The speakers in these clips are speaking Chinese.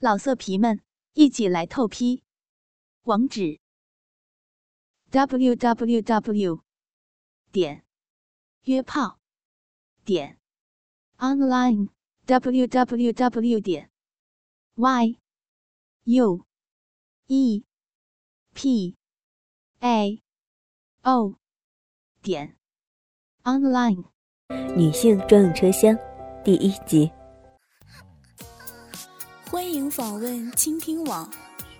老色皮们，一起来透批！网址：w w w 点约炮点 online w w w 点 y u e p a o 点 online。女性专用车厢第一集。欢迎访问倾听网，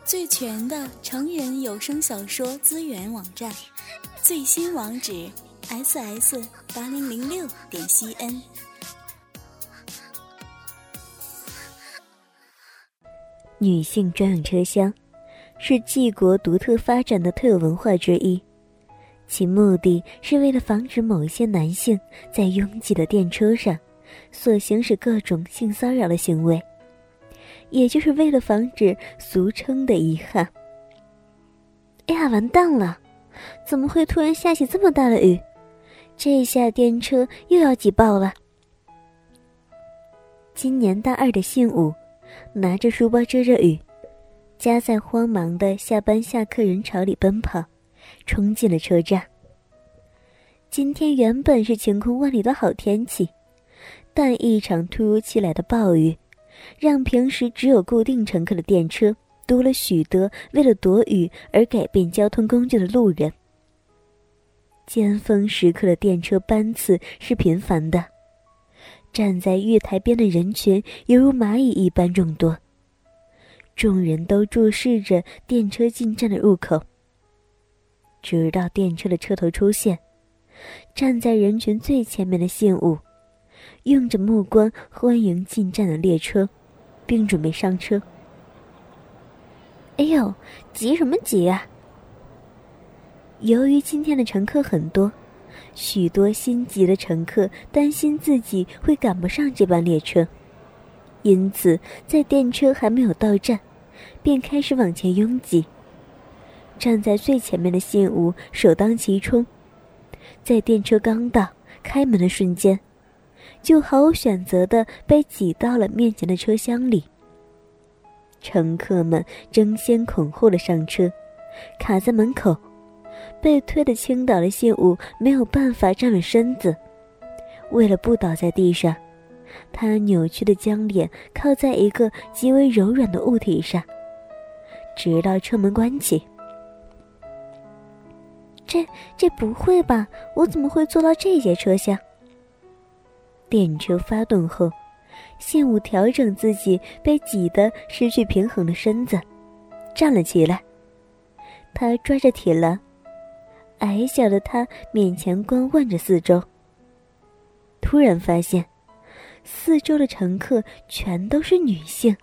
最全的成人有声小说资源网站，最新网址：ss 八零零六点 cn。女性专用车厢是纪国独特发展的特有文化之一，其目的是为了防止某些男性在拥挤的电车上所行使各种性骚扰的行为。也就是为了防止俗称的遗憾。哎呀，完蛋了！怎么会突然下起这么大的雨？这下电车又要挤爆了。今年大二的信武，拿着书包遮着雨，夹在慌忙的下班下课人潮里奔跑，冲进了车站。今天原本是晴空万里的好天气，但一场突如其来的暴雨。让平时只有固定乘客的电车多了许多为了躲雨而改变交通工具的路人。尖峰时刻的电车班次是频繁的，站在月台边的人群犹如蚂蚁一般众多。众人都注视着电车进站的入口，直到电车的车头出现，站在人群最前面的信物。用着目光欢迎进站的列车，并准备上车。哎呦，急什么急啊！由于今天的乘客很多，许多心急的乘客担心自己会赶不上这班列车，因此在电车还没有到站，便开始往前拥挤。站在最前面的信物首当其冲，在电车刚到开门的瞬间。就毫无选择的被挤到了面前的车厢里。乘客们争先恐后的上车，卡在门口，被推的倾倒的谢武没有办法站稳身子，为了不倒在地上，他扭曲的将脸靠在一个极为柔软的物体上，直到车门关起。这这不会吧？我怎么会坐到这节车厢？电车发动后，信武调整自己被挤得失去平衡的身子，站了起来。他抓着铁栏，矮小的他勉强观望着四周。突然发现，四周的乘客全都是女性，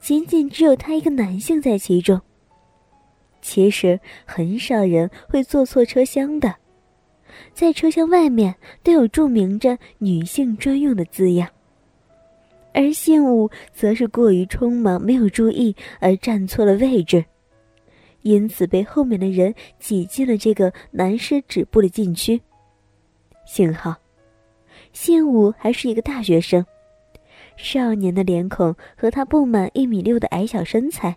仅仅只有他一个男性在其中。其实很少人会坐错车厢的。在车厢外面都有注明着“女性专用”的字样，而信武则是过于匆忙，没有注意而站错了位置，因此被后面的人挤进了这个男士止步的禁区。幸好，信武还是一个大学生，少年的脸孔和他不满一米六的矮小身材，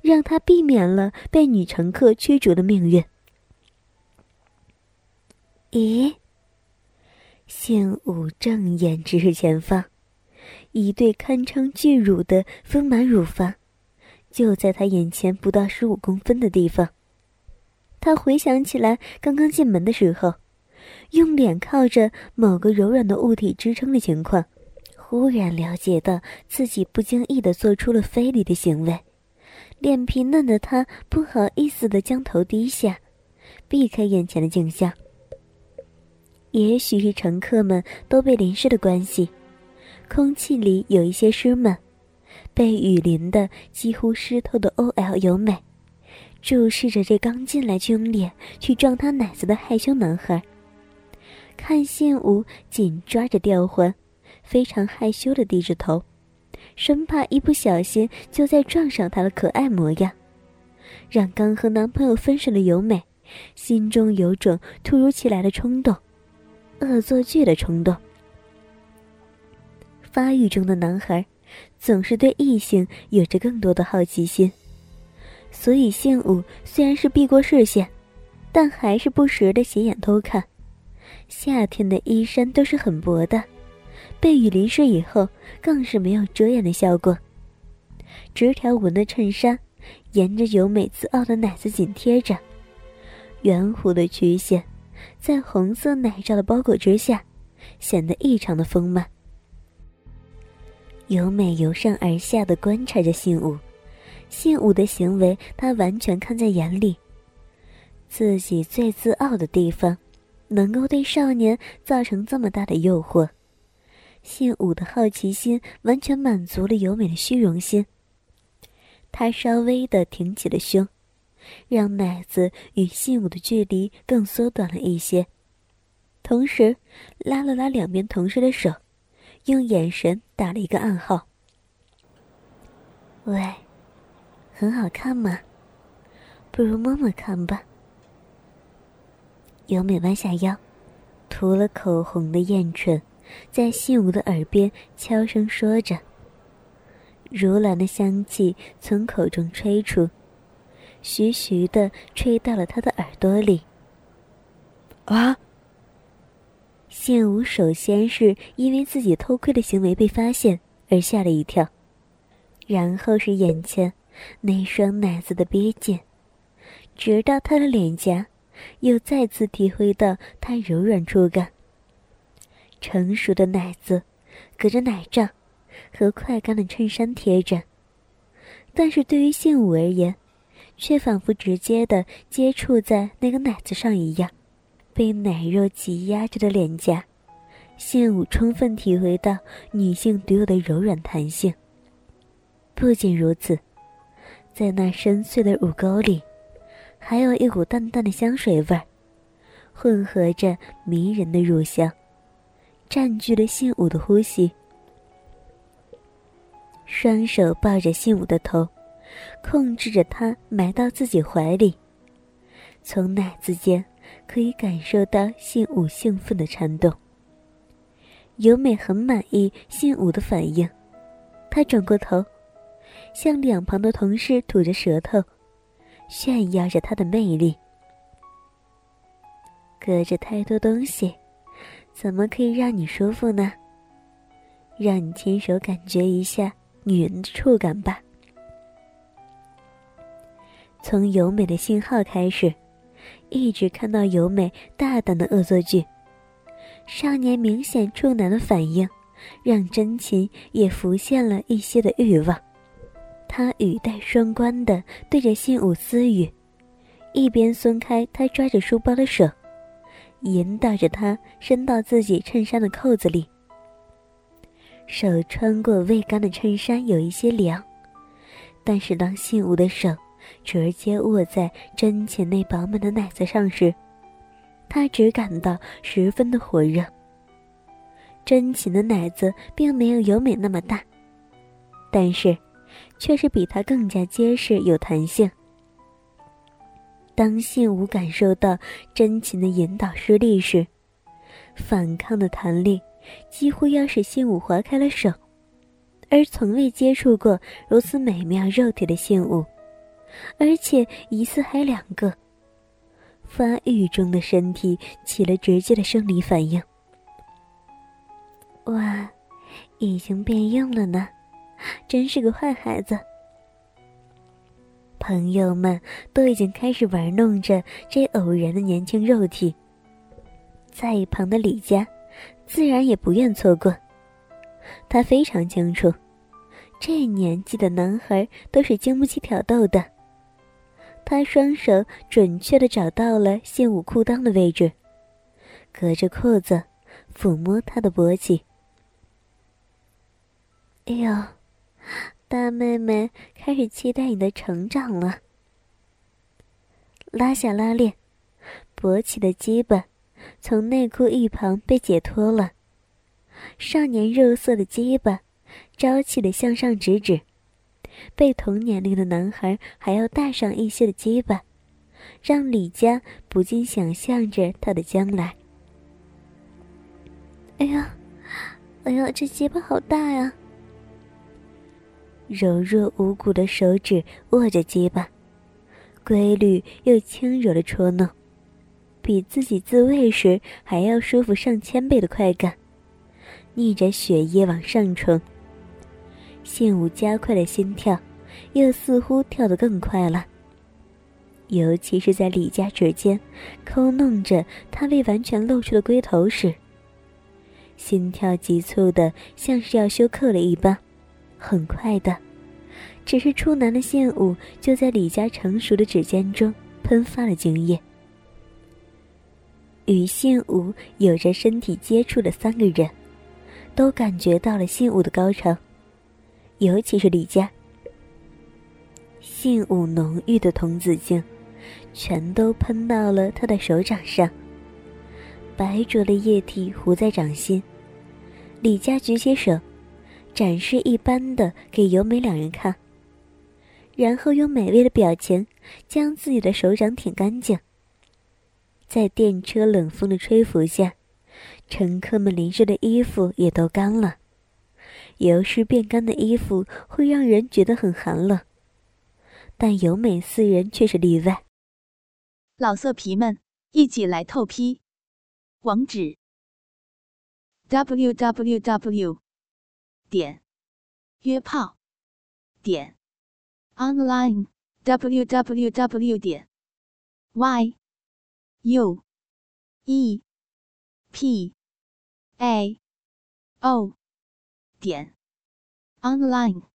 让他避免了被女乘客驱逐的命运。咦，信武正眼直视前方，一对堪称巨乳的丰满乳房，就在他眼前不到十五公分的地方。他回想起来，刚刚进门的时候，用脸靠着某个柔软的物体支撑的情况，忽然了解到自己不经意的做出了非礼的行为，脸皮嫩的他不好意思的将头低下，避开眼前的景象。也许是乘客们都被淋湿的关系，空气里有一些湿闷。被雨淋的几乎湿透的 O.L. 由美，注视着这刚进来就用脸去撞他奶子的害羞男孩。看信武紧抓着吊环，非常害羞的低着头，生怕一不小心就再撞上他的可爱模样，让刚和男朋友分手的由美，心中有种突如其来的冲动。恶作剧的冲动。发育中的男孩，总是对异性有着更多的好奇心，所以信武虽然是避过视线，但还是不时的斜眼偷看。夏天的衣衫都是很薄的，被雨淋湿以后，更是没有遮掩的效果。直条纹的衬衫，沿着由美自傲的奶子紧贴着，圆弧的曲线，在红色奶罩的包裹之下，显得异常的丰满。由美由上而下的观察着信武，信武的行为，他完全看在眼里。自己最自傲的地方。能够对少年造成这么大的诱惑，信武的好奇心完全满足了由美的虚荣心。他稍微的挺起了胸，让奶子与信武的距离更缩短了一些，同时拉了拉两边同事的手，用眼神打了一个暗号：“喂，很好看吗？不如摸摸看吧。”由美弯下腰，涂了口红的艳唇，在信武的耳边悄声说着。如兰的香气从口中吹出，徐徐的吹到了他的耳朵里。啊！信武首先是因为自己偷窥的行为被发现而吓了一跳，然后是眼前那双奶子的憋劲，直到他的脸颊。又再次体会到它柔软触感。成熟的奶子，隔着奶罩，和快干的衬衫贴着。但是对于信武而言，却仿佛直接的接触在那个奶子上一样。被奶肉挤压着的脸颊，信武充分体会到女性独有的柔软弹性。不仅如此，在那深邃的乳沟里。还有一股淡淡的香水味儿，混合着迷人的乳香，占据了信武的呼吸。双手抱着信武的头，控制着他埋到自己怀里。从奶子间可以感受到信武兴奋的颤动。由美很满意信武的反应，她转过头，向两旁的同事吐着舌头。炫耀着他的魅力，隔着太多东西，怎么可以让你舒服呢？让你亲手感觉一下女人的触感吧。从由美的信号开始，一直看到由美大胆的恶作剧，少年明显处男的反应，让真情也浮现了一些的欲望。他语带双关的对着信武私语，一边松开他抓着书包的手，引导着他伸到自己衬衫的扣子里。手穿过未干的衬衫有一些凉，但是当信武的手直接握在真情那饱满的奶子上时，他只感到十分的火热。真情的奶子并没有由美那么大，但是。却是比他更加结实有弹性。当信武感受到真情的引导施力时，反抗的弹力几乎要使信武划开了手。而从未接触过如此美妙肉体的信武，而且一次还两个，发育中的身体起了直接的生理反应。哇，已经变硬了呢。真是个坏孩子。朋友们都已经开始玩弄着这偶然的年轻肉体，在一旁的李佳，自然也不愿错过。他非常清楚，这年纪的男孩都是经不起挑逗的。他双手准确的找到了信武裤裆的位置，隔着裤子抚摸他的脖颈。哎呦！大妹妹开始期待你的成长了。拉下拉链，勃起的基本从内裤一旁被解脱了。少年肉色的基本朝气的向上直指，被同年龄的男孩还要大上一些的鸡巴，让李佳不禁想象着他的将来。哎呀，哎呀，这鸡巴好大呀！柔弱无骨的手指握着鸡巴，规律又轻柔的戳弄，比自己自慰时还要舒服上千倍的快感，逆着血液往上冲。信武加快了心跳，又似乎跳得更快了。尤其是在李家指尖抠弄着他未完全露出的龟头时，心跳急促的像是要休克了一般。很快的，只是处男的信物就在李家成熟的指尖中喷发了精液。与献舞有着身体接触的三个人，都感觉到了信物的高潮，尤其是李家。信物浓郁的童子精，全都喷到了他的手掌上。白灼的液体糊在掌心，李家举起手。展示一般的给尤美两人看，然后用美味的表情将自己的手掌舔干净。在电车冷风的吹拂下，乘客们淋湿的衣服也都干了。油湿变干的衣服会让人觉得很寒冷，但尤美四人却是例外。老色皮们，一起来透批！网址：w w w。点约炮点 online w w w 点 y u e p a o 点 online。